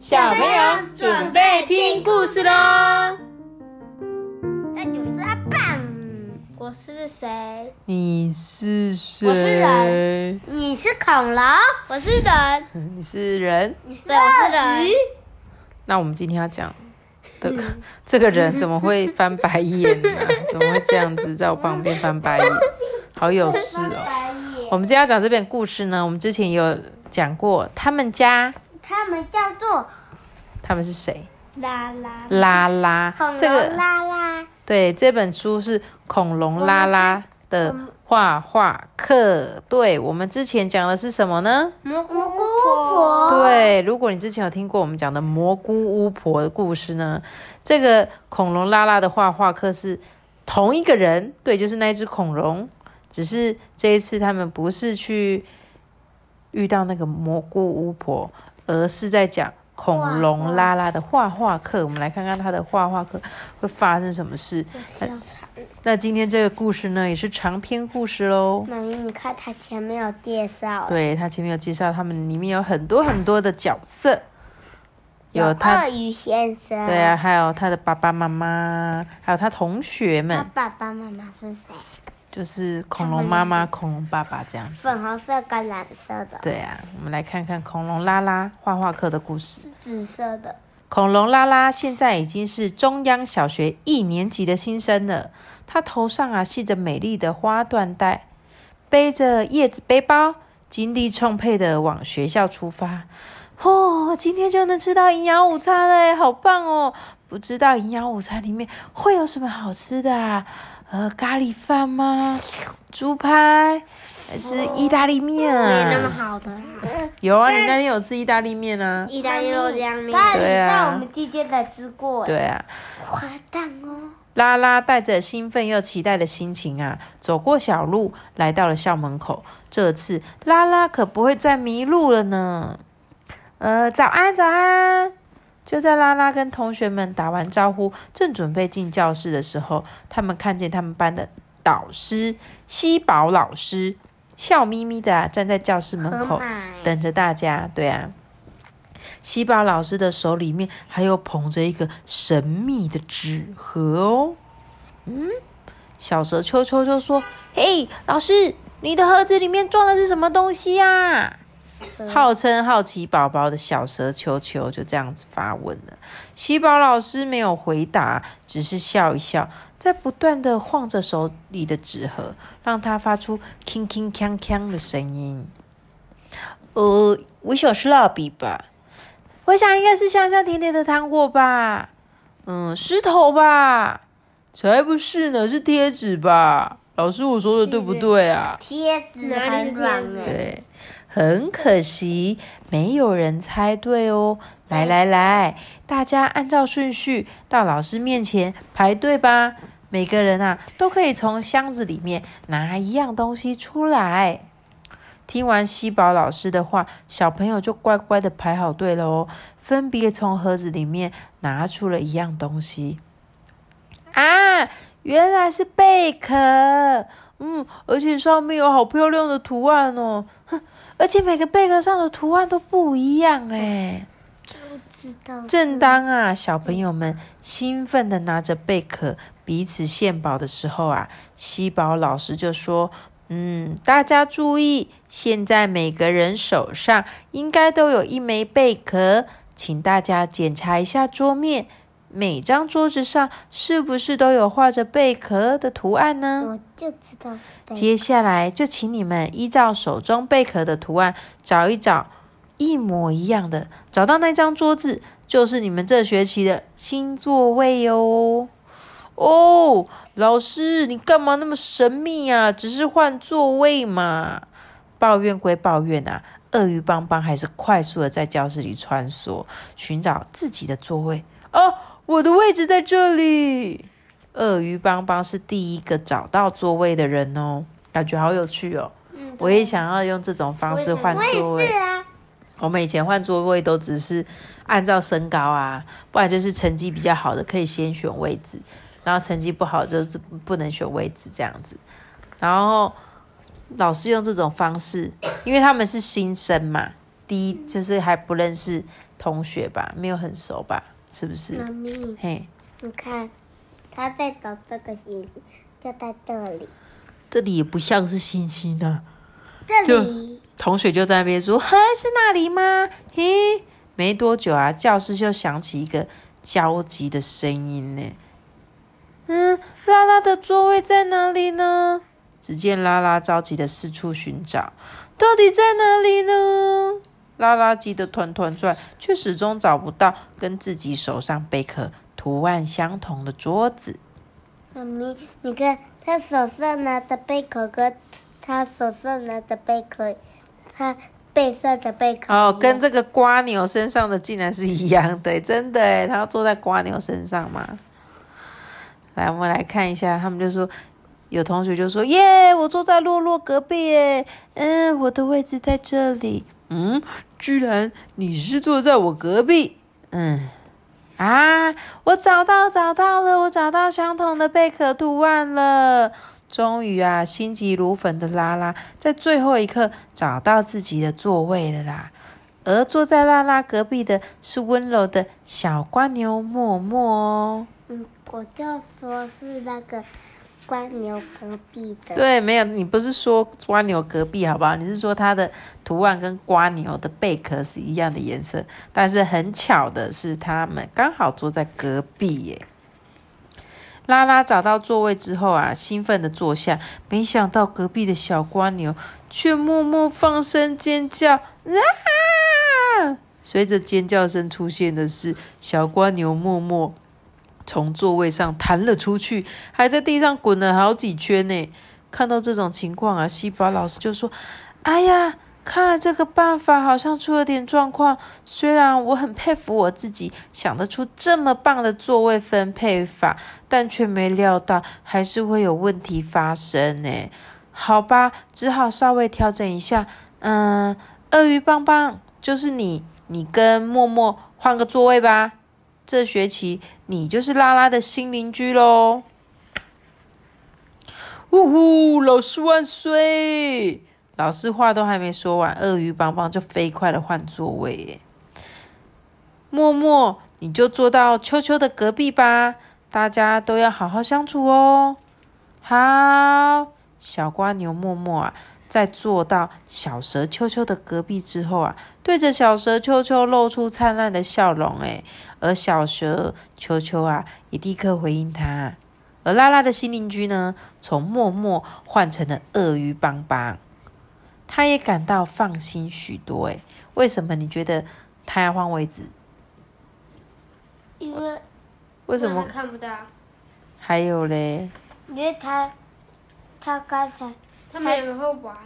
小朋友准备听故事喽！那你是阿棒。我是谁？你是谁？我是人。你是恐龙。我是人。你是人。对，我是人。那我们今天要讲的 这个人怎么会翻白眼呢？怎么会这样子在我旁边翻白眼？好有事哦！我们今天要讲这篇故事呢，我们之前有讲过，他们家。他们叫做。他们是谁？拉拉。拉拉。这个拉拉。对，这本书是恐龙拉拉的画画课。对，我们之前讲的是什么呢？蘑菇巫婆。对，如果你之前有听过我们讲的蘑菇巫婆的故事呢，这个恐龙拉拉的画画课是同一个人。对，就是那只恐龙。只是这一次他们不是去遇到那个蘑菇巫婆，而是在讲恐龙拉拉的画画课。我们来看看他的画画课会发生什么事。那今天这个故事呢，也是长篇故事喽。妈咪，你看他前面有介绍。对他前面有介绍，他们里面有很多很多的角色，有鳄鱼先生。对啊，还有他的爸爸妈妈，还有他同学们。他爸爸妈妈是谁？就是恐龙妈妈、恐龙爸爸这样子，粉红色跟蓝色的。对啊，我们来看看恐龙拉拉画画课的故事。紫色的恐龙拉拉现在已经是中央小学一年级的新生了。他头上啊系着美丽的花缎带，背着叶子背包，精力充沛的往学校出发。哦，今天就能吃到营养午餐嘞，好棒哦！不知道营养午餐里面会有什么好吃的啊？呃，咖喱饭吗？猪排还是意大利面啊？没那么好的。有啊，你那天有吃意大利面啊？意大利肉酱面。咖喱饭我们今天才吃过。对啊。滑蛋哦。拉拉带着兴奋又期待的心情啊，走过小路，来到了校门口。这次拉拉可不会再迷路了呢。呃，早安，早安。就在拉拉跟同学们打完招呼，正准备进教室的时候，他们看见他们班的导师西宝老师笑眯眯的站在教室门口，等着大家。对啊，西宝老师的手里面还有捧着一个神秘的纸盒哦。嗯，小蛇秋秋就说：“嘿，老师，你的盒子里面装的是什么东西呀？”号称好奇宝宝的小蛇球球就这样子发问了，喜宝老师没有回答，只是笑一笑，在不断的晃着手里的纸盒，让它发出铿铿锵锵的声音。呃，我想是蜡笔吧，我想应该是香香甜甜的糖果吧，嗯，石头吧，才不是呢，是贴纸吧？老师，我说的对不对啊？贴纸很软对。很可惜，没有人猜对哦。来来来，大家按照顺序到老师面前排队吧。每个人啊，都可以从箱子里面拿一样东西出来。听完西宝老师的话，小朋友就乖乖的排好队了哦，分别从盒子里面拿出了一样东西。啊，原来是贝壳。嗯，而且上面有好漂亮的图案哦。哼。而且每个贝壳上的图案都不一样哎，知道。正当啊，小朋友们兴奋的拿着贝壳彼此献宝的时候啊，西宝老师就说：“嗯，大家注意，现在每个人手上应该都有一枚贝壳，请大家检查一下桌面。”每张桌子上是不是都有画着贝壳的图案呢？我就知道是。接下来就请你们依照手中贝壳的图案找一找一模一样的，找到那张桌子就是你们这学期的新座位哦。哦，老师，你干嘛那么神秘啊？只是换座位嘛。抱怨归抱怨啊，鳄鱼邦邦还是快速的在教室里穿梭，寻找自己的座位哦。我的位置在这里。鳄鱼邦邦是第一个找到座位的人哦，感觉好有趣哦。嗯，我也想要用这种方式换座位。啊。我们以前换座位都只是按照身高啊，不然就是成绩比较好的可以先选位置，然后成绩不好就是不能选位置这样子。然后老师用这种方式，因为他们是新生嘛，第一就是还不认识同学吧，没有很熟吧？是不是？妈咪，嘿，你看，他在找这个星星，就在这里。这里也不像是星星呢。这里，同学就在那边说：“嘿，是那里吗？”嘿，没多久啊，教室就响起一个焦急的声音呢。嗯，拉拉的座位在哪里呢？只见拉拉着急的四处寻找，到底在哪里呢？拉拉急得团团转，却始终找不到跟自己手上贝壳图案相同的桌子。妈咪，你看他手上拿的贝壳跟他手上拿的贝壳，他背上的贝壳哦，跟这个瓜牛身上的竟然是一样的，真的诶他要坐在瓜牛身上吗？来，我们来看一下，他们就说。有同学就说：“耶，我坐在洛洛隔壁耶，嗯，我的位置在这里。嗯，居然你是坐在我隔壁，嗯，啊，我找到找到了，我找到相同的贝壳图案了。终于啊，心急如焚的拉拉在最后一刻找到自己的座位了啦。而坐在拉拉隔壁的是温柔的小瓜牛默默哦。嗯，我就说是那个。”瓜牛隔壁的对，没有你不是说瓜牛隔壁好不好？你是说它的图案跟瓜牛的贝壳是一样的颜色，但是很巧的是，他们刚好坐在隔壁耶。拉拉找到座位之后啊，兴奋的坐下，没想到隔壁的小瓜牛却默默放声尖叫啊！随着尖叫声出现的是小瓜牛默默。从座位上弹了出去，还在地上滚了好几圈呢。看到这种情况啊，西巴老师就说：“哎呀，看来这个办法好像出了点状况。虽然我很佩服我自己想得出这么棒的座位分配法，但却没料到还是会有问题发生呢。好吧，只好稍微调整一下。嗯，鳄鱼棒棒，就是你，你跟默默换个座位吧。”这学期你就是拉拉的新邻居喽！呜呼，老师万岁！老师话都还没说完，鳄鱼帮帮就飞快的换座位耶。默默，你就坐到秋秋的隔壁吧，大家都要好好相处哦。好，小瓜牛默默啊。在坐到小蛇秋秋的隔壁之后啊，对着小蛇秋秋露出灿烂的笑容，诶，而小蛇球球啊也立刻回应他。而拉拉的新邻居呢，从默默换成了鳄鱼邦邦，他也感到放心许多，诶，为什么你觉得他要换位置？因为为什么看不到？还有嘞？因为他他刚才。他们两个会玩，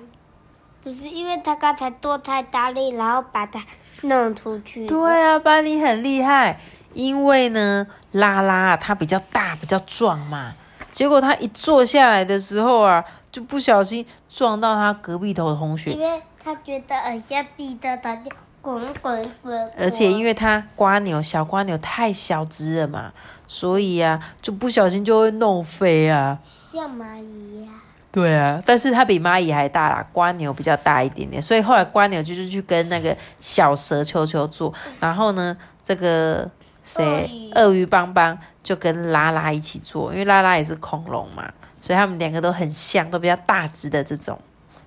不是因为他刚才做太大力，然后把它弄出去。对啊，班尼很厉害，因为呢，拉拉它比较大，比较壮嘛。结果他一坐下来的时候啊，就不小心撞到他隔壁头同学。因为他觉得耳下地的，他就滚滚滚。而且因为他瓜牛小瓜牛太小只了嘛，所以啊，就不小心就会弄飞啊。像蚂蚁呀。对啊，但是它比蚂蚁还大啦，瓜牛比较大一点点，所以后来瓜牛就是去跟那个小蛇球球做，然后呢，这个谁鳄鱼邦邦就跟拉拉一起做，因为拉拉也是恐龙嘛，所以他们两个都很像，都比较大只的这种，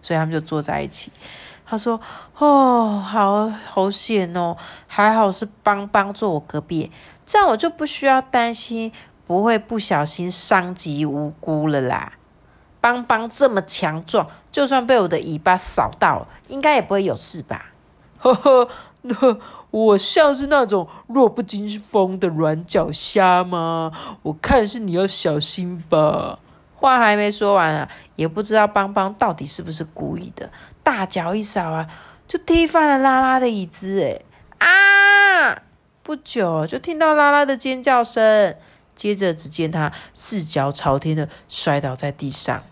所以他们就坐在一起。他说：“哦，好好险哦，还好是邦邦坐我隔壁，这样我就不需要担心不会不小心伤及无辜了啦。”邦邦这么强壮，就算被我的尾巴扫到，应该也不会有事吧？呵呵，我像是那种弱不禁风的软脚虾吗？我看是你要小心吧。话还没说完啊，也不知道邦邦到底是不是故意的，大脚一扫啊，就踢翻了拉拉的椅子。哎啊！不久就听到拉拉的尖叫声。接着，只见他四脚朝天的摔倒在地上。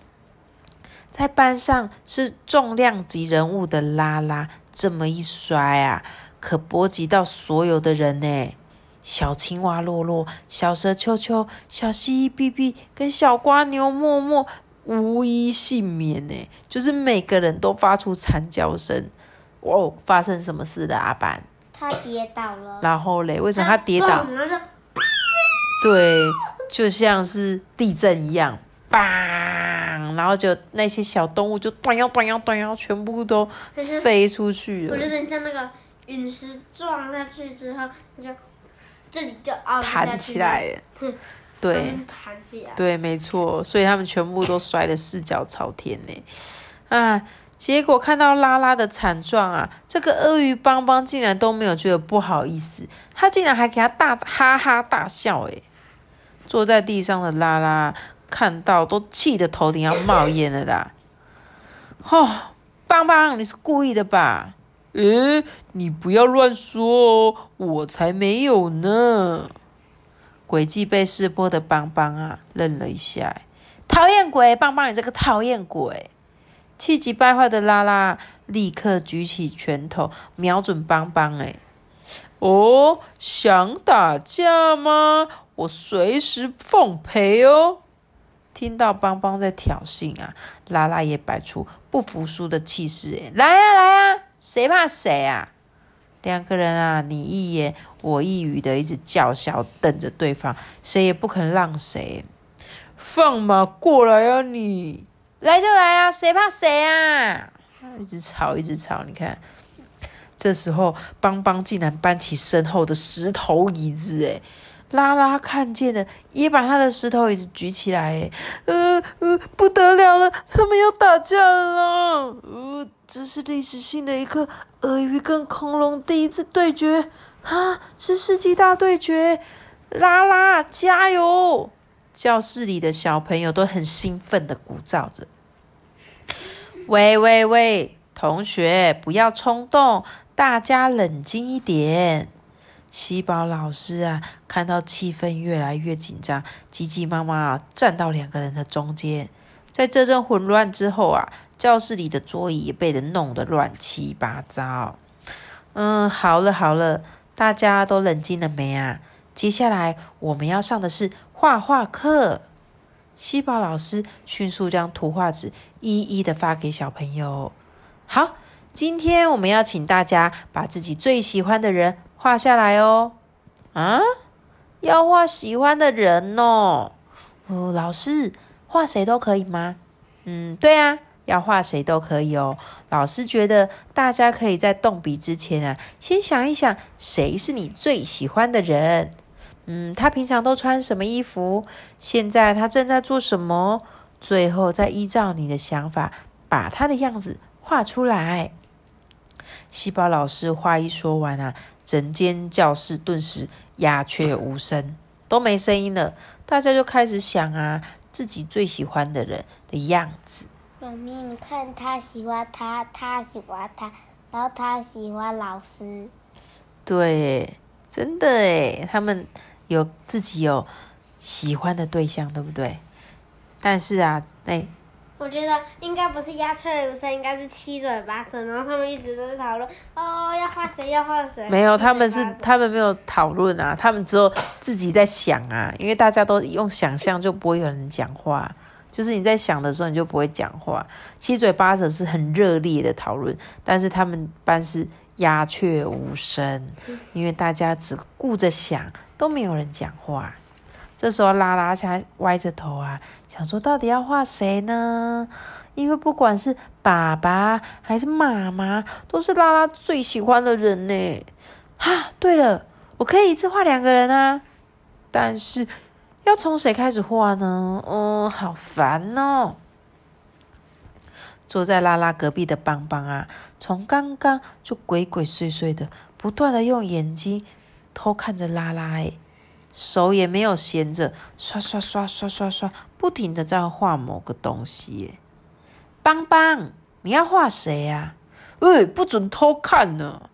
在班上是重量级人物的拉拉，这么一摔啊，可波及到所有的人呢。小青蛙洛洛、小蛇秋秋、小蜥蜴哔哔跟小瓜牛默默无一幸免呢。就是每个人都发出惨叫声。哦，发生什么事了，阿班？他跌倒了。然后嘞，为什么他跌倒？对，就像是地震一样，砰！然后就那些小动物就断腰断腰断腰，全部都飞出去了。我觉得像那个陨石撞下去之后，它就这里就弹起来了。对，弹起来。对，没错，所以他们全部都摔得四脚朝天呢。啊！结果看到拉拉的惨状啊，这个鳄鱼邦邦竟然都没有觉得不好意思，他竟然还给他大哈哈大笑诶坐在地上的拉拉看到都气得头顶要冒烟了啦！哦，邦邦，你是故意的吧？诶，你不要乱说哦，我才没有呢！诡计被识破的邦邦啊，愣了一下，讨厌鬼，邦邦，你这个讨厌鬼！气急败坏的拉拉立刻举起拳头，瞄准邦邦。哎，哦，想打架吗？我随时奉陪哦。听到邦邦在挑衅啊，拉拉也摆出不服输的气势。哎，来呀来呀，谁怕谁啊？两个人啊，你一言我一语的，一直叫嚣，瞪着对方，谁也不肯让谁。放马过来啊，你！来就来啊，谁怕谁啊！一直吵，一直吵。你看，这时候邦邦竟然搬起身后的石头椅子，哎，拉拉看见了，也把他的石头椅子举起来，呃呃，不得了了，他们要打架了！呃，这是历史性的一刻，鳄鱼跟恐龙第一次对决啊，是世纪大对决！拉拉加油！教室里的小朋友都很兴奋的鼓噪着。喂喂喂，同学，不要冲动，大家冷静一点。西宝老师啊，看到气氛越来越紧张，急急忙忙站到两个人的中间。在这阵混乱之后啊，教室里的桌椅也被人弄得乱七八糟。嗯，好了好了，大家都冷静了没啊？接下来我们要上的是画画课。西宝老师迅速将图画纸一一的发给小朋友。好，今天我们要请大家把自己最喜欢的人画下来哦。啊，要画喜欢的人哦。哦，老师，画谁都可以吗？嗯，对啊，要画谁都可以哦。老师觉得大家可以在动笔之前啊，先想一想谁是你最喜欢的人。嗯，他平常都穿什么衣服？现在他正在做什么？最后再依照你的想法，把他的样子画出来。细胞老师话一说完啊，整间教室顿时鸦雀无声，都没声音了。大家就开始想啊，自己最喜欢的人的样子。妈咪，你看他喜欢他，他喜欢他，然后他喜欢老师。对，真的诶，他们。有自己有喜欢的对象，对不对？但是啊，哎，我觉得应该不是鸦雀无声，应该是七嘴八舌，然后他们一直都在讨论哦，要画谁，要画谁。没有，他们是他们没有讨论啊，他们只有自己在想啊，因为大家都用想象，就不会有人讲话。就是你在想的时候，你就不会讲话。七嘴八舌是很热烈的讨论，但是他们班是鸦雀无声，因为大家只顾着想。都没有人讲话，这时候拉拉才歪着头啊，想说到底要画谁呢？因为不管是爸爸还是妈妈，都是拉拉最喜欢的人呢。哈，对了，我可以一次画两个人啊，但是要从谁开始画呢？嗯，好烦哦。坐在拉拉隔壁的邦邦啊，从刚刚就鬼鬼祟祟的，不断的用眼睛。偷看着拉拉，哎，手也没有闲着，刷刷刷刷刷刷，不停的在画某个东西。邦邦，你要画谁呀？喂，不准偷看呢！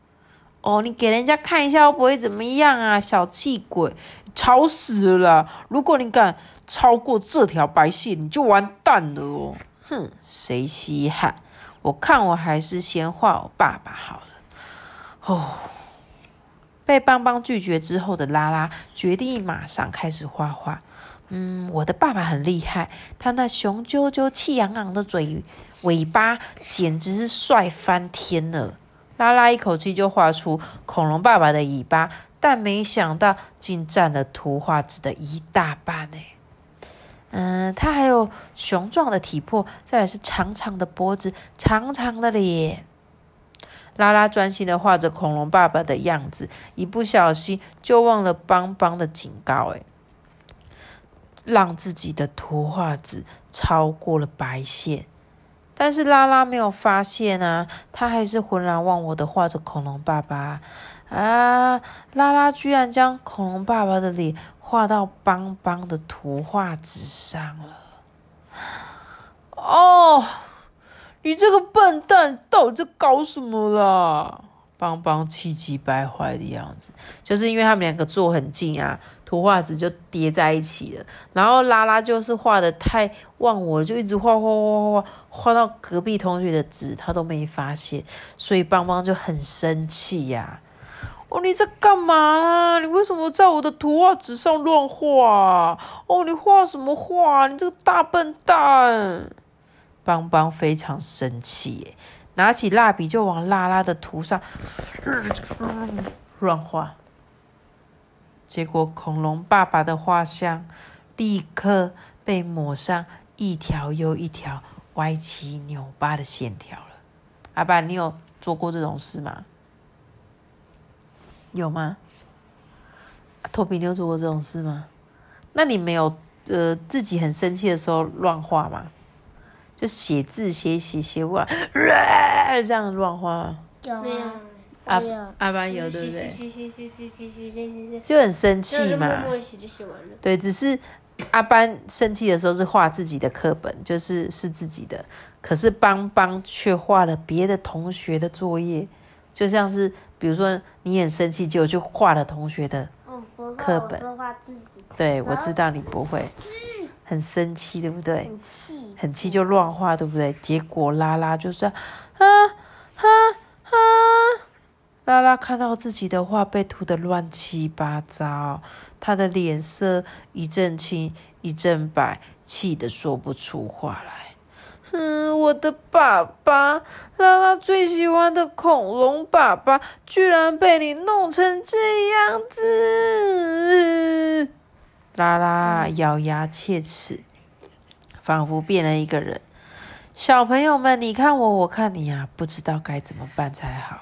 哦，你给人家看一下，又不会怎么样啊？小气鬼，吵死了！如果你敢超过这条白线，你就完蛋了哦！哼，谁稀罕？我看我还是先画我爸爸好了。哦。被邦邦拒绝之后的拉拉决定马上开始画画。嗯，我的爸爸很厉害，他那雄赳赳、气昂昂的嘴尾巴简直是帅翻天了。拉拉一口气就画出恐龙爸爸的尾巴，但没想到竟占了图画纸的一大半呢。嗯，他还有雄壮的体魄，再来是长长的脖子、长长的脸。拉拉专心的画着恐龙爸爸的样子，一不小心就忘了邦邦的警告，哎，让自己的图画纸超过了白线。但是拉拉没有发现啊，他还是浑然忘我的画着恐龙爸爸啊！拉拉居然将恐龙爸爸的脸画到邦邦的图画纸上了。哦，你这个笨蛋，到底在搞什么啦？邦邦气急败坏的样子，就是因为他们两个坐很近啊。图画纸就叠在一起了，然后拉拉就是画的太忘我，就一直画画画画画，画到隔壁同学的纸他都没发现，所以邦邦就很生气呀。哦，你在干嘛啦？你为什么在我的图画纸上乱画？哦，你画什么画？你这个大笨蛋！邦邦非常生气，拿起蜡笔就往拉拉的图上乱画。结果，恐龙爸爸的画像立刻被抹上一条又一条歪七扭八的线条了。阿爸，你有做过这种事吗？有吗？托比，你有做过这种事吗？那你没有呃自己很生气的时候乱画吗？就写字写写写不完，这样乱画？有啊。阿阿班有对不对？就很生气嘛。对，只是阿班生气的时候是画自己的课本，就是是自己的。可是邦邦却画了别的同学的作业，就像是比如说你很生气，就就画了同学的课本。对，我知道你不会，很生气对不对？很气，很气就乱画对不对？结果拉拉就说啊啊啊！拉拉看到自己的画被涂得乱七八糟，他的脸色一阵青一阵白，气得说不出话来。嗯，我的爸爸，拉拉最喜欢的恐龙爸爸，居然被你弄成这样子！拉拉咬牙切齿，仿佛变了一个人。小朋友们，你看我，我看你呀，不知道该怎么办才好。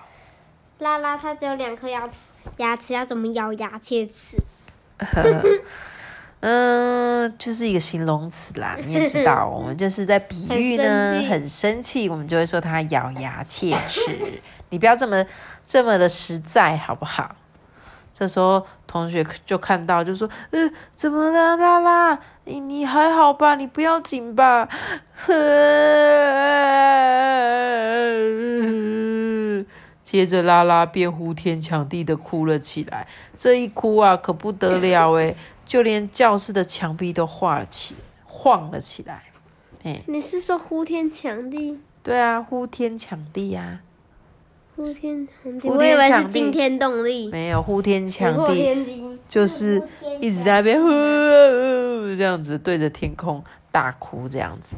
拉拉，它只有两颗牙齿，牙齿要怎么咬牙切齿？嗯，就是一个形容词啦。你也知道，我们就是在比喻呢，很生气，我们就会说他咬牙切齿。你不要这么这么的实在，好不好？这时候同学就看到，就说：“呃，怎么了，拉拉？你你还好吧？你不要紧吧？”呵。接着，拉拉便呼天抢地的哭了起来。这一哭啊，可不得了诶就连教室的墙壁都晃了起，晃了起来。哎，你是说呼天抢地？对啊，呼天抢地呀！呼天抢地，我以为是惊天动地。没有，呼天抢地就是一直在那边呼这样子对着天空大哭这样子。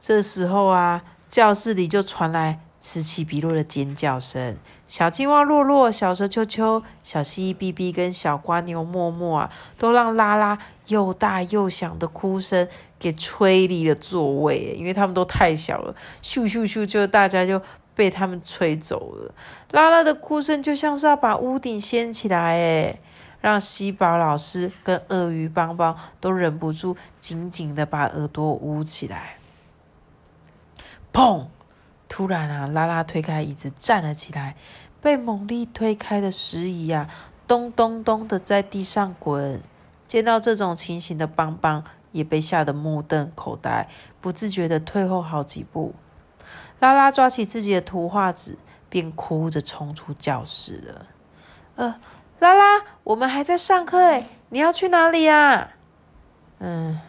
这时候啊，教室里就传来。此起彼落的尖叫声，小青蛙洛洛、小蛇秋秋、小蜥蜴哔哔跟小瓜牛默默啊，都让拉拉又大又响的哭声给吹离了座位，因为他们都太小了，咻咻咻，就大家就被他们吹走了。拉拉的哭声就像是要把屋顶掀起来，诶让西宝老师跟鳄鱼邦邦都忍不住紧紧的把耳朵捂起来。砰！突然啊，拉拉推开椅子站了起来，被猛力推开的石椅啊，咚咚咚的在地上滚。见到这种情形的邦邦也被吓得目瞪口呆，不自觉的退后好几步。拉拉抓起自己的图画纸，便哭着冲出教室了。呃，拉拉，我们还在上课诶，你要去哪里呀？嗯，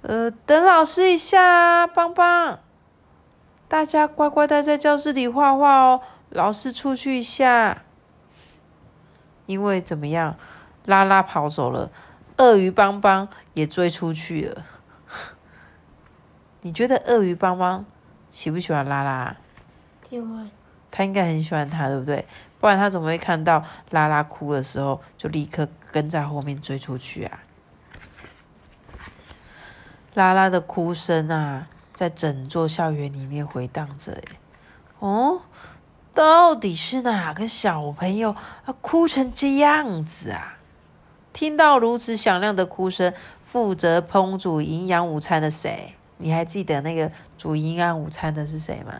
呃，等老师一下啊，邦邦。大家乖乖待在教室里画画哦，老师出去一下。因为怎么样，拉拉跑走了，鳄鱼邦邦也追出去了。你觉得鳄鱼邦邦喜不喜欢拉拉？喜欢。他应该很喜欢他，对不对？不然他怎么会看到拉拉哭的时候就立刻跟在后面追出去啊？拉拉的哭声啊，在整座校园里面回荡着。哦，到底是哪个小朋友啊哭成这样子啊？听到如此响亮的哭声，负责烹煮营养午餐的谁？你还记得那个煮营养午餐的是谁吗？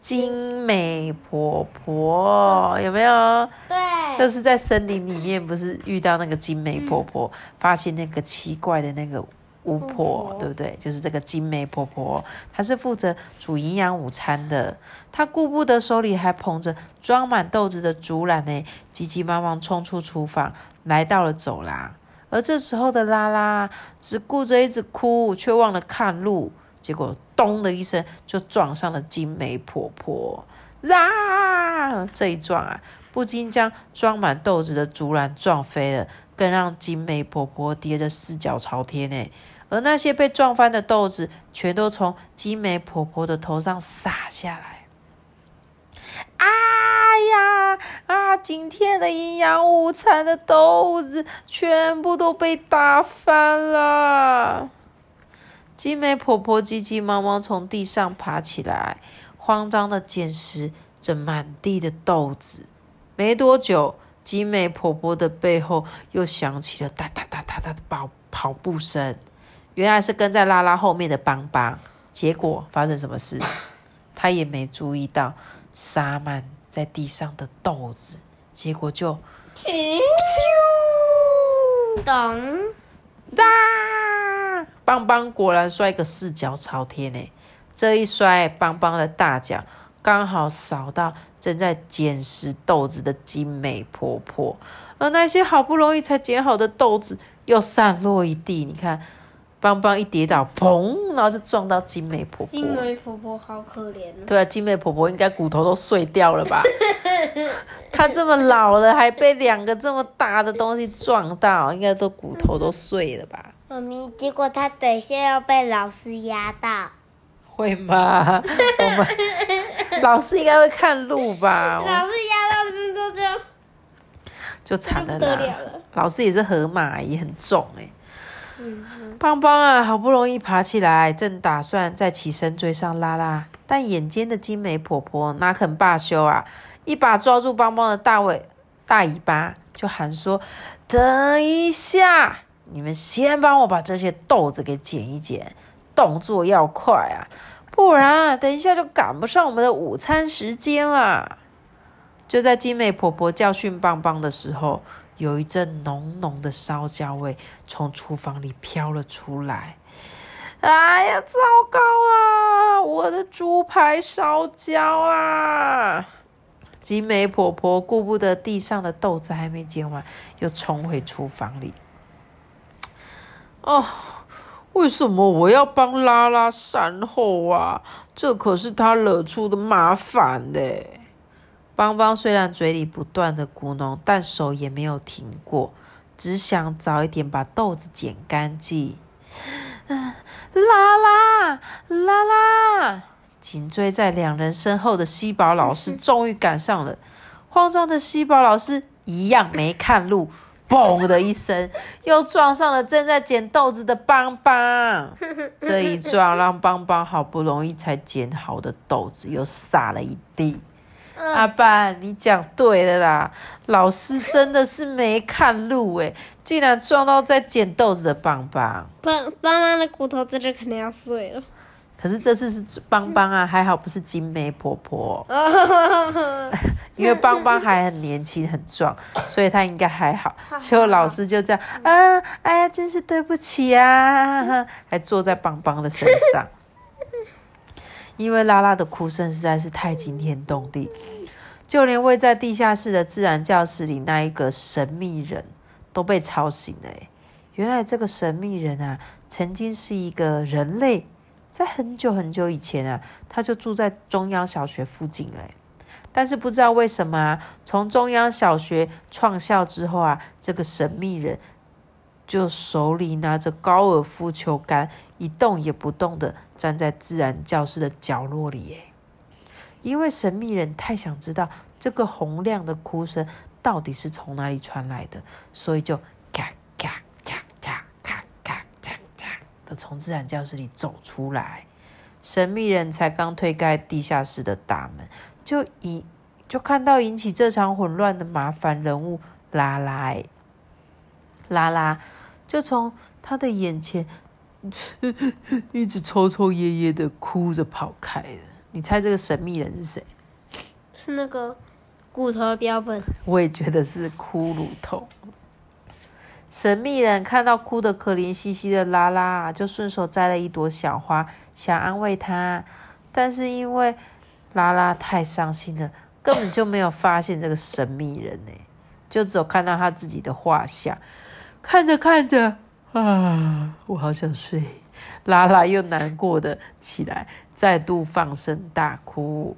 精美婆婆有没有？对，就是在森林里面，不是遇到那个精美婆婆，发现那个奇怪的那个巫婆，对不对？就是这个精美婆婆，她是负责煮营养午餐的。她顾不得手里还捧着装满豆子的竹篮呢，急急忙忙冲出厨房，来到了走廊。而这时候的拉拉只顾着一直哭，却忘了看路。结果咚的一声，就撞上了金梅婆婆。啊！这一撞啊，不禁将装满豆子的竹篮撞飞了，更让金梅婆婆跌得四脚朝天呢。而那些被撞翻的豆子，全都从金梅婆婆的头上洒下来。哎呀！啊！今天的营养午餐的豆子全部都被打翻了。金梅婆婆急急忙忙从地上爬起来，慌张的捡拾着满地的豆子。没多久，金梅婆婆的背后又响起了哒哒哒哒哒的跑跑步声。原来是跟在拉拉后面的邦邦。结果发生什么事？他也没注意到洒满在地上的豆子，结果就咻咚哒。邦邦果然摔个四脚朝天呢！这一摔，邦邦的大脚刚好扫到正在捡拾豆子的精美婆婆，而那些好不容易才捡好的豆子又散落一地。你看，邦邦一跌倒，砰，然后就撞到金美婆婆。金美婆婆好可怜对啊，金美婆婆应该骨头都碎掉了吧？她这么老了，还被两个这么大的东西撞到，应该都骨头都碎了吧？妈咪，结果她等一下要被老师压到，会吗？我们老师应该会看路吧？老师压到这就就就惨了啦！老师也是河马，也很重哎。邦邦啊，好不容易爬起来，正打算再起身追上拉拉，但眼尖的金梅婆婆哪肯罢休啊！一把抓住邦邦的大尾大尾巴，就喊说：“等一下！”你们先帮我把这些豆子给捡一捡，动作要快啊，不然等一下就赶不上我们的午餐时间了。就在金美婆婆教训棒棒的时候，有一阵浓浓的烧焦味从厨房里飘了出来。哎呀，糟糕啊！我的猪排烧焦啊！金美婆婆顾不得地上的豆子还没捡完，又冲回厨房里。哦，为什么我要帮拉拉善后啊？这可是他惹出的麻烦嘞！邦邦虽然嘴里不断的咕哝，但手也没有停过，只想早一点把豆子捡干净。拉拉拉拉，紧追在两人身后的西宝老师 终于赶上了，慌张的西宝老师一样没看路。嘣的一声，又撞上了正在捡豆子的邦邦。这一撞，让邦邦好不容易才捡好的豆子又洒了一地。阿爸，你讲对了啦，老师真的是没看路诶，竟然撞到在捡豆子的邦邦。邦邦邦的骨头在这肯定要碎了。可是这次是邦邦啊，还好不是金梅婆婆，因为邦邦还很年轻很壮，所以他应该还好。结果老师就这样，啊，哎呀，真是对不起啊，还坐在邦邦的身上。因为拉拉的哭声实在是太惊天动地，就连位在地下室的自然教室里那一个神秘人都被吵醒了。原来这个神秘人啊，曾经是一个人类。在很久很久以前啊，他就住在中央小学附近嘞。但是不知道为什么啊，从中央小学创校之后啊，这个神秘人就手里拿着高尔夫球杆，一动也不动的站在自然教室的角落里。耶。因为神秘人太想知道这个洪亮的哭声到底是从哪里传来的，所以就咔咔嚓嚓咔咔嚓嚓的从自然教室里走出来。神秘人才刚推开地下室的大门，就引就看到引起这场混乱的麻烦人物拉拉，拉拉就从他的眼前 一直抽抽噎噎的哭着跑开了。你猜这个神秘人是谁？是那个骨头标本。我也觉得是骷髅头。神秘人看到哭得可怜兮兮的拉拉，就顺手摘了一朵小花，想安慰她。但是因为拉拉太伤心了，根本就没有发现这个神秘人呢，就只有看到他自己的画像。看着看着，啊，我好想睡。拉拉又难过的起来。再度放声大哭，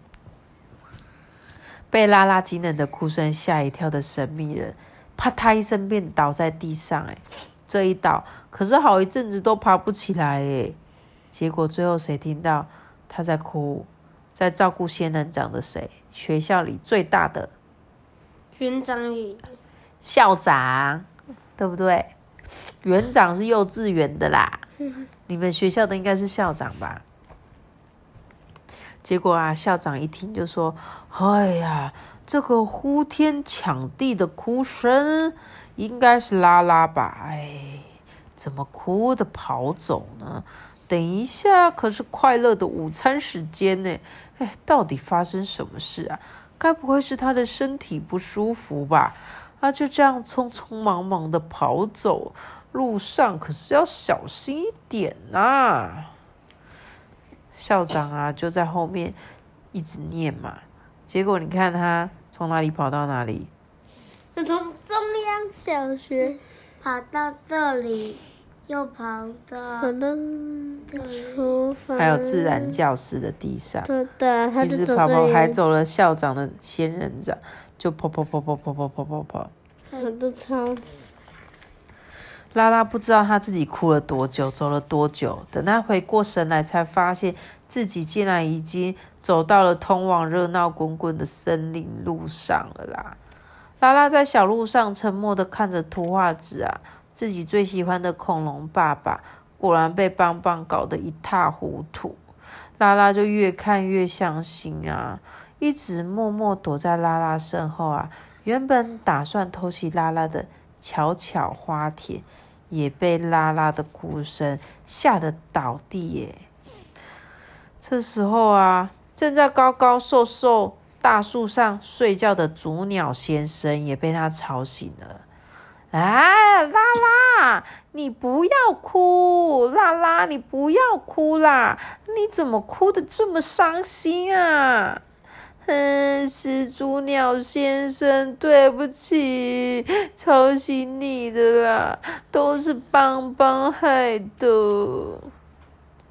被拉拉惊人的哭声吓一跳的神秘人，啪嗒一声便倒在地上。哎，这一倒可是好一阵子都爬不起来。哎，结果最后谁听到他在哭，在照顾仙人掌的谁？学校里最大的园长里，校长，对不对？园长是幼稚园的啦，你们学校的应该是校长吧？结果啊，校长一听就说：“哎呀，这个呼天抢地的哭声，应该是拉拉吧？哎，怎么哭的跑走呢？等一下可是快乐的午餐时间呢！哎，到底发生什么事啊？该不会是他的身体不舒服吧？啊，就这样匆匆忙忙的跑走，路上可是要小心一点呐！”校长啊，就在后面一直念嘛。结果你看他从哪里跑到哪里？他从中央小学跑到这里，又跑到厨房，还有自然教室的地上。对对，一直跑跑，还走了校长的仙人掌，就跑跑跑跑跑跑跑跑跑。他都超。拉拉不知道他自己哭了多久，走了多久。等他回过神来，才发现自己竟然已经走到了通往热闹滚滚的森林路上了啦！拉拉在小路上沉默的看着图画纸啊，自己最喜欢的恐龙爸爸果然被邦邦搞得一塌糊涂。拉拉就越看越伤心啊，一直默默躲在拉拉身后啊。原本打算偷袭拉拉的。巧巧花田也被拉拉的哭声吓得倒地耶。这时候啊，正在高高瘦瘦大树上睡觉的竹鸟先生也被他吵醒了。哎，拉拉，你不要哭！拉拉，你不要哭啦！你怎么哭的这么伤心啊？嗯，始祖鸟先生，对不起，吵醒你的啦，都是邦邦害的。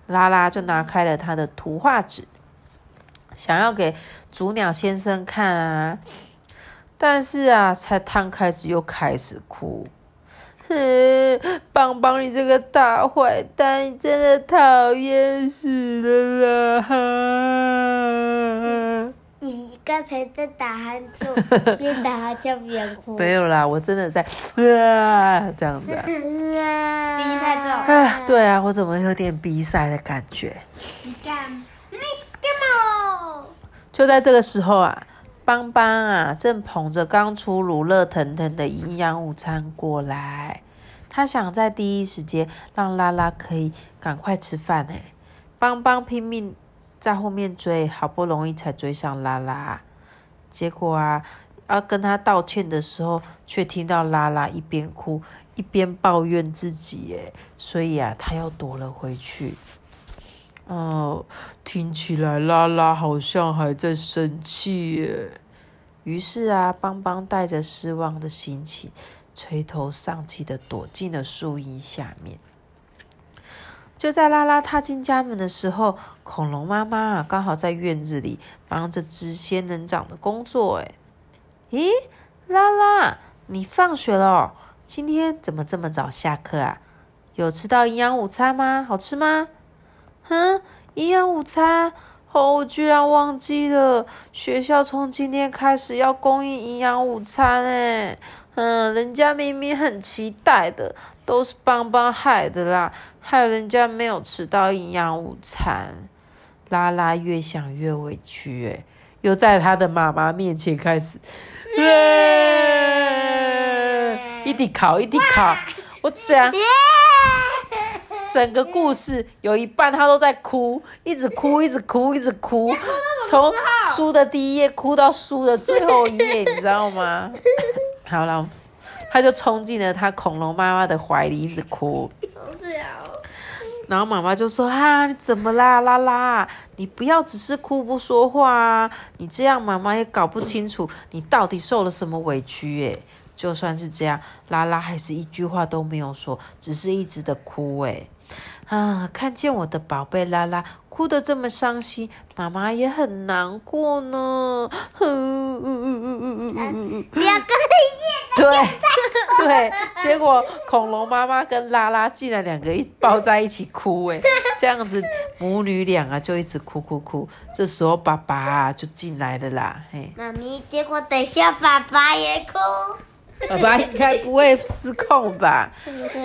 拉拉就拿开了他的图画纸，想要给祖鸟先生看啊，但是啊，才摊开纸又开始哭。哼，邦邦，你这个大坏蛋，你真的讨厌死了啦！你刚才在打鼾，就边打鼾就边哭。没有啦，我真的在啊，这样子。啊。鼻太重。啊，对啊，我怎么有点鼻塞的感觉？你干，你干嘛？就在这个时候啊，邦邦啊，正捧着刚出炉热腾腾的营养午餐过来，他想在第一时间让拉拉可以赶快吃饭呢。邦邦拼命。在后面追，好不容易才追上拉拉，结果啊，要跟他道歉的时候，却听到拉拉一边哭一边抱怨自己，耶，所以啊，他又躲了回去。哦，听起来拉拉好像还在生气耶。于是啊，邦邦带着失望的心情，垂头丧气的躲进了树荫下面。就在拉拉踏进家门的时候，恐龙妈妈啊，刚好在院子里忙着织仙人掌的工作。哎，咦，拉拉，你放学了？今天怎么这么早下课啊？有吃到营养午餐吗？好吃吗？哼，营养午餐，哦，我居然忘记了，学校从今天开始要供应营养午餐诶。嗯，人家明明很期待的，都是邦邦害的啦，害人家没有吃到营养午餐。拉拉越想越委屈，哎，又在他的妈妈面前开始，一滴考一滴考，我讲。整个故事有一半他都在哭，一直哭，一直哭，一直哭，从书的第一页哭到书的最后一页，你知道吗？好了，他就冲进了他恐龙妈妈的怀里，一直哭。然后妈妈就说：“啊，你怎么啦，拉拉？你不要只是哭不说话啊！你这样妈妈也搞不清楚你到底受了什么委屈。”诶就算是这样，拉拉还是一句话都没有说，只是一直的哭。诶啊！看见我的宝贝拉拉哭得这么伤心，妈妈也很难过呢。两个对对，结果恐龙妈妈跟拉拉竟然两个一抱在一起哭，哎，这样子母女俩啊就一直哭哭哭。这时候爸爸就进来了啦，嘿，妈咪，结果等下爸爸也哭。爸爸应该不会失控吧？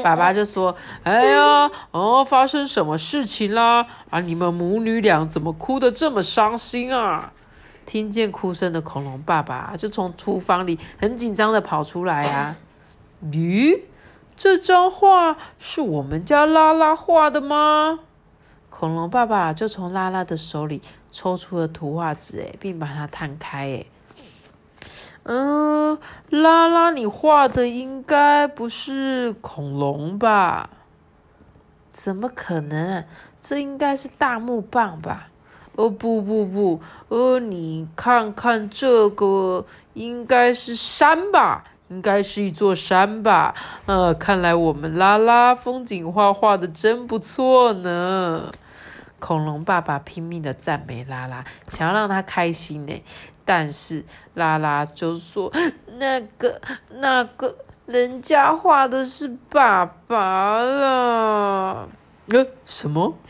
爸爸就说：“哎呀，哦，发生什么事情啦？啊，你们母女俩怎么哭得这么伤心啊？”听见哭声的恐龙爸爸就从厨房里很紧张的跑出来啊！咦，这张画是我们家拉拉画的吗？恐龙爸爸就从拉拉的手里抽出了图画纸，哎，并把它摊开，哎。嗯，拉拉，你画的应该不是恐龙吧？怎么可能？这应该是大木棒吧？哦，不不不，呃，你看看这个，应该是山吧？应该是一座山吧？呃，看来我们拉拉风景画画的真不错呢。恐龙爸爸拼命的赞美拉拉，想要让他开心呢。但是拉拉就说：“那个那个，人家画的是爸爸啦。”呃，什么？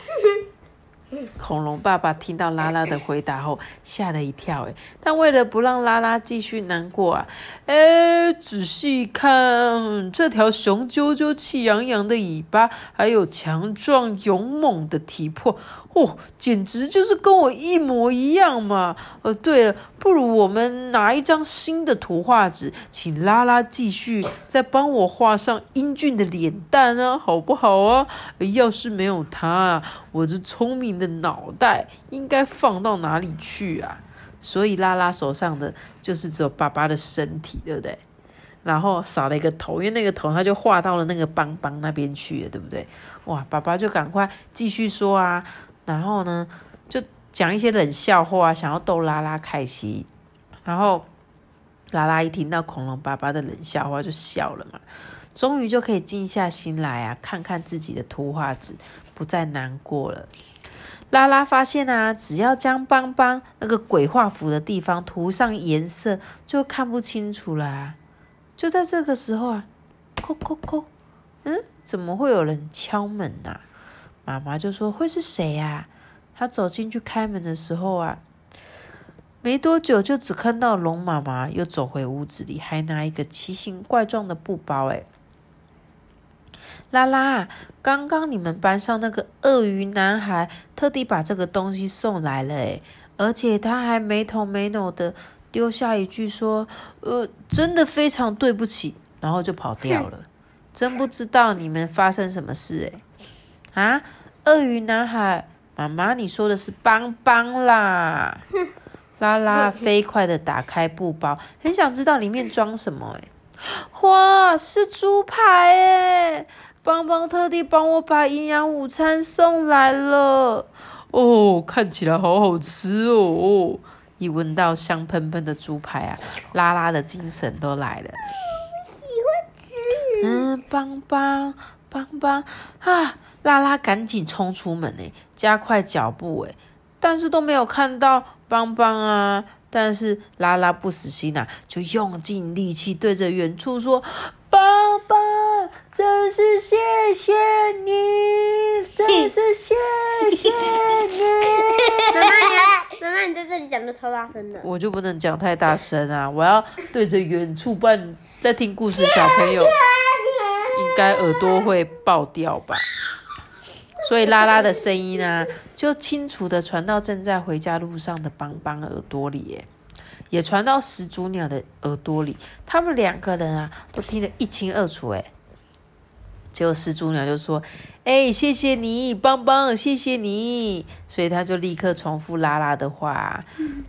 恐龙爸爸听到拉拉的回答后，吓了一跳。哎，但为了不让拉拉继续难过啊，哎，仔细看这条雄赳赳、气扬扬的尾巴，还有强壮勇猛的体魄。哦，简直就是跟我一模一样嘛！呃，对了，不如我们拿一张新的图画纸，请拉拉继续再帮我画上英俊的脸蛋啊，好不好啊？要是没有他，我这聪明的脑袋应该放到哪里去啊？所以拉拉手上的就是只有爸爸的身体，对不对？然后少了一个头，因为那个头他就画到了那个邦邦那边去了，对不对？哇，爸爸就赶快继续说啊。然后呢，就讲一些冷笑话，想要逗拉拉开心。然后拉拉一听到恐龙爸爸的冷笑话，就笑了嘛。终于就可以静下心来啊，看看自己的图画纸，不再难过了。拉拉发现啊，只要将邦邦那个鬼画符的地方涂上颜色，就看不清楚了。就在这个时候啊，叩叩叩，嗯，怎么会有人敲门呐？妈妈就说：“会是谁呀？”她走进去开门的时候啊，没多久就只看到龙妈妈又走回屋子里，还拿一个奇形怪状的布包。哎，拉拉，刚刚你们班上那个鳄鱼男孩特地把这个东西送来了，哎，而且他还没头没脑的丢下一句说：“呃，真的非常对不起。”然后就跑掉了。真不知道你们发生什么事，哎。啊，鳄鱼男孩，妈妈，你说的是邦邦啦！拉拉飞快的打开布包，很想知道里面装什么。哎，哇，是猪排哎！邦邦特地帮我把营养午餐送来了。哦，看起来好好吃哦！一闻到香喷喷的猪排啊，拉拉的精神都来了。喜欢吃。嗯，邦邦，邦邦啊！拉拉赶紧冲出门诶，加快脚步诶，但是都没有看到邦邦啊！但是拉拉不死心呐，就用尽力气对着远处说：“邦邦，真是谢谢你，真是谢谢你。妈妈，你妈妈，你在这里讲的超大声的。我就不能讲太大声啊！我要对着远处办在听故事小朋友，应该耳朵会爆掉吧。所以拉拉的声音呢，就清楚的传到正在回家路上的邦邦耳朵里，耶，也传到始祖鸟的耳朵里。他们两个人啊，都听得一清二楚，哎。结果始祖鸟就说：“哎，谢谢你，邦邦，谢谢你。”所以他就立刻重复拉拉的话。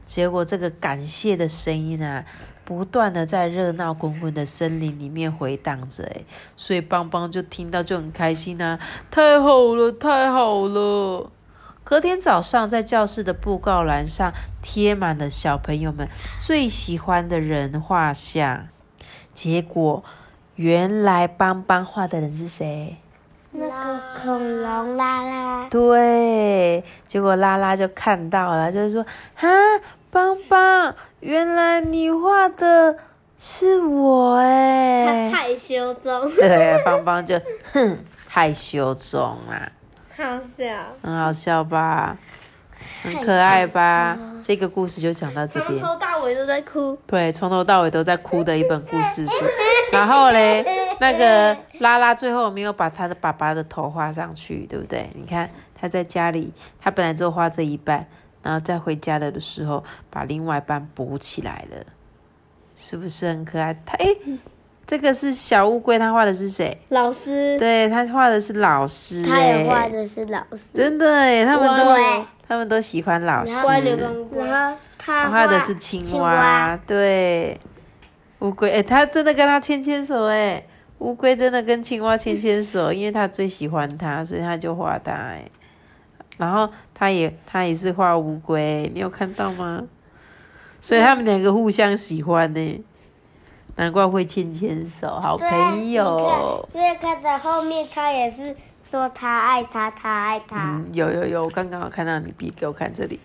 结果这个感谢的声音啊。不断的在热闹滚滚的森林里面回荡着，哎，所以邦邦就听到就很开心啊！太好了，太好了！隔天早上，在教室的布告栏上贴满了小朋友们最喜欢的人画像。结果，原来邦邦画的人是谁？那个恐龙拉拉。对，结果拉拉就看到了，就是说，哈。邦邦，原来你画的是我哎！他害羞中。对，邦邦就哼害羞中啊。好笑。很好笑吧？很可爱吧？这个故事就讲到这边。从头到尾都在哭。对，从头到尾都在哭的一本故事书。然后嘞，那个拉拉最后没有把他的爸爸的头画上去，对不对？你看他在家里，他本来只有画这一半。然后再回家了的时候，把另外一半补起来了，是不是很可爱？他哎，这个是小乌龟，他画的是谁？老师。对他画的是老师，他也画的是老师。真的哎，他们都他们都喜欢老师。然后他画的是青蛙，对，乌龟哎，他真的跟他牵牵手哎，乌龟真的跟青蛙牵牵手，因为他最喜欢他，所以他就画他哎。然后他也他也是画乌龟，你有看到吗？所以他们两个互相喜欢呢，难怪会牵牵手，好朋友。因为看在后面，他也是说他爱他，他爱他。嗯，有有有，我刚刚看到你比给我看这里，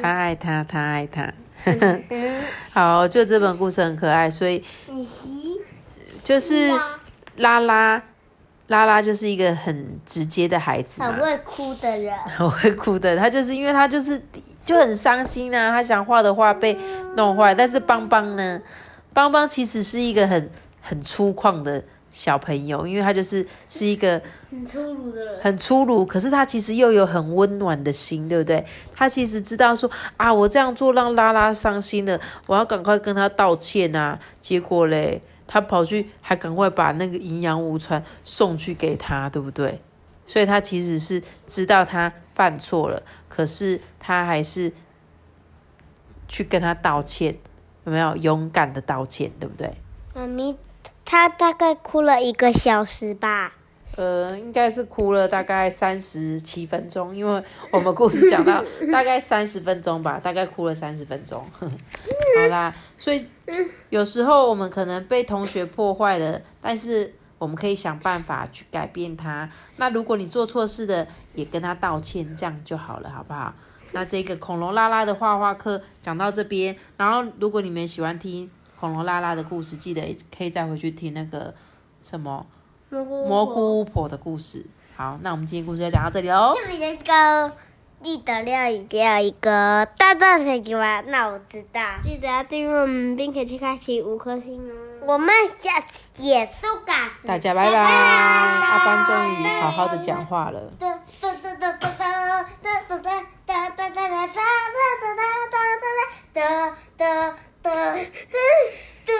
他爱他，他爱他。好，就这本故事很可爱，所以就是拉拉。拉拉就是一个很直接的孩子，很会哭的人，很会哭的。他就是因为他就是就很伤心啊，他想画的画被弄坏。但是邦邦呢，邦邦其实是一个很很粗犷的小朋友，因为他就是是一个很粗鲁的人，很粗鲁。可是他其实又有很温暖的心，对不对？他其实知道说啊，我这样做让拉拉伤心了，我要赶快跟他道歉啊。结果嘞。他跑去，还赶快把那个营养午餐送去给他，对不对？所以他其实是知道他犯错了，可是他还是去跟他道歉，有没有勇敢的道歉，对不对？妈咪，他大概哭了一个小时吧。呃，应该是哭了大概三十七分钟，因为我们故事讲到大概三十分钟吧，大概哭了三十分钟。好啦，所以有时候我们可能被同学破坏了，但是我们可以想办法去改变他。那如果你做错事的，也跟他道歉，这样就好了，好不好？那这个恐龙拉拉的画画课讲到这边，然后如果你们喜欢听恐龙拉拉的故事，记得可以再回去听那个什么。蘑菇巫婆的故事。好，那我们今天故事就讲到这里喽。这里有一个地道料理，只有一个大大的鸡蛙。那我知道，记得要订阅我们，并且去开启五颗星哦。我们下次结束吧。大家拜拜。阿班终于好好的讲话了。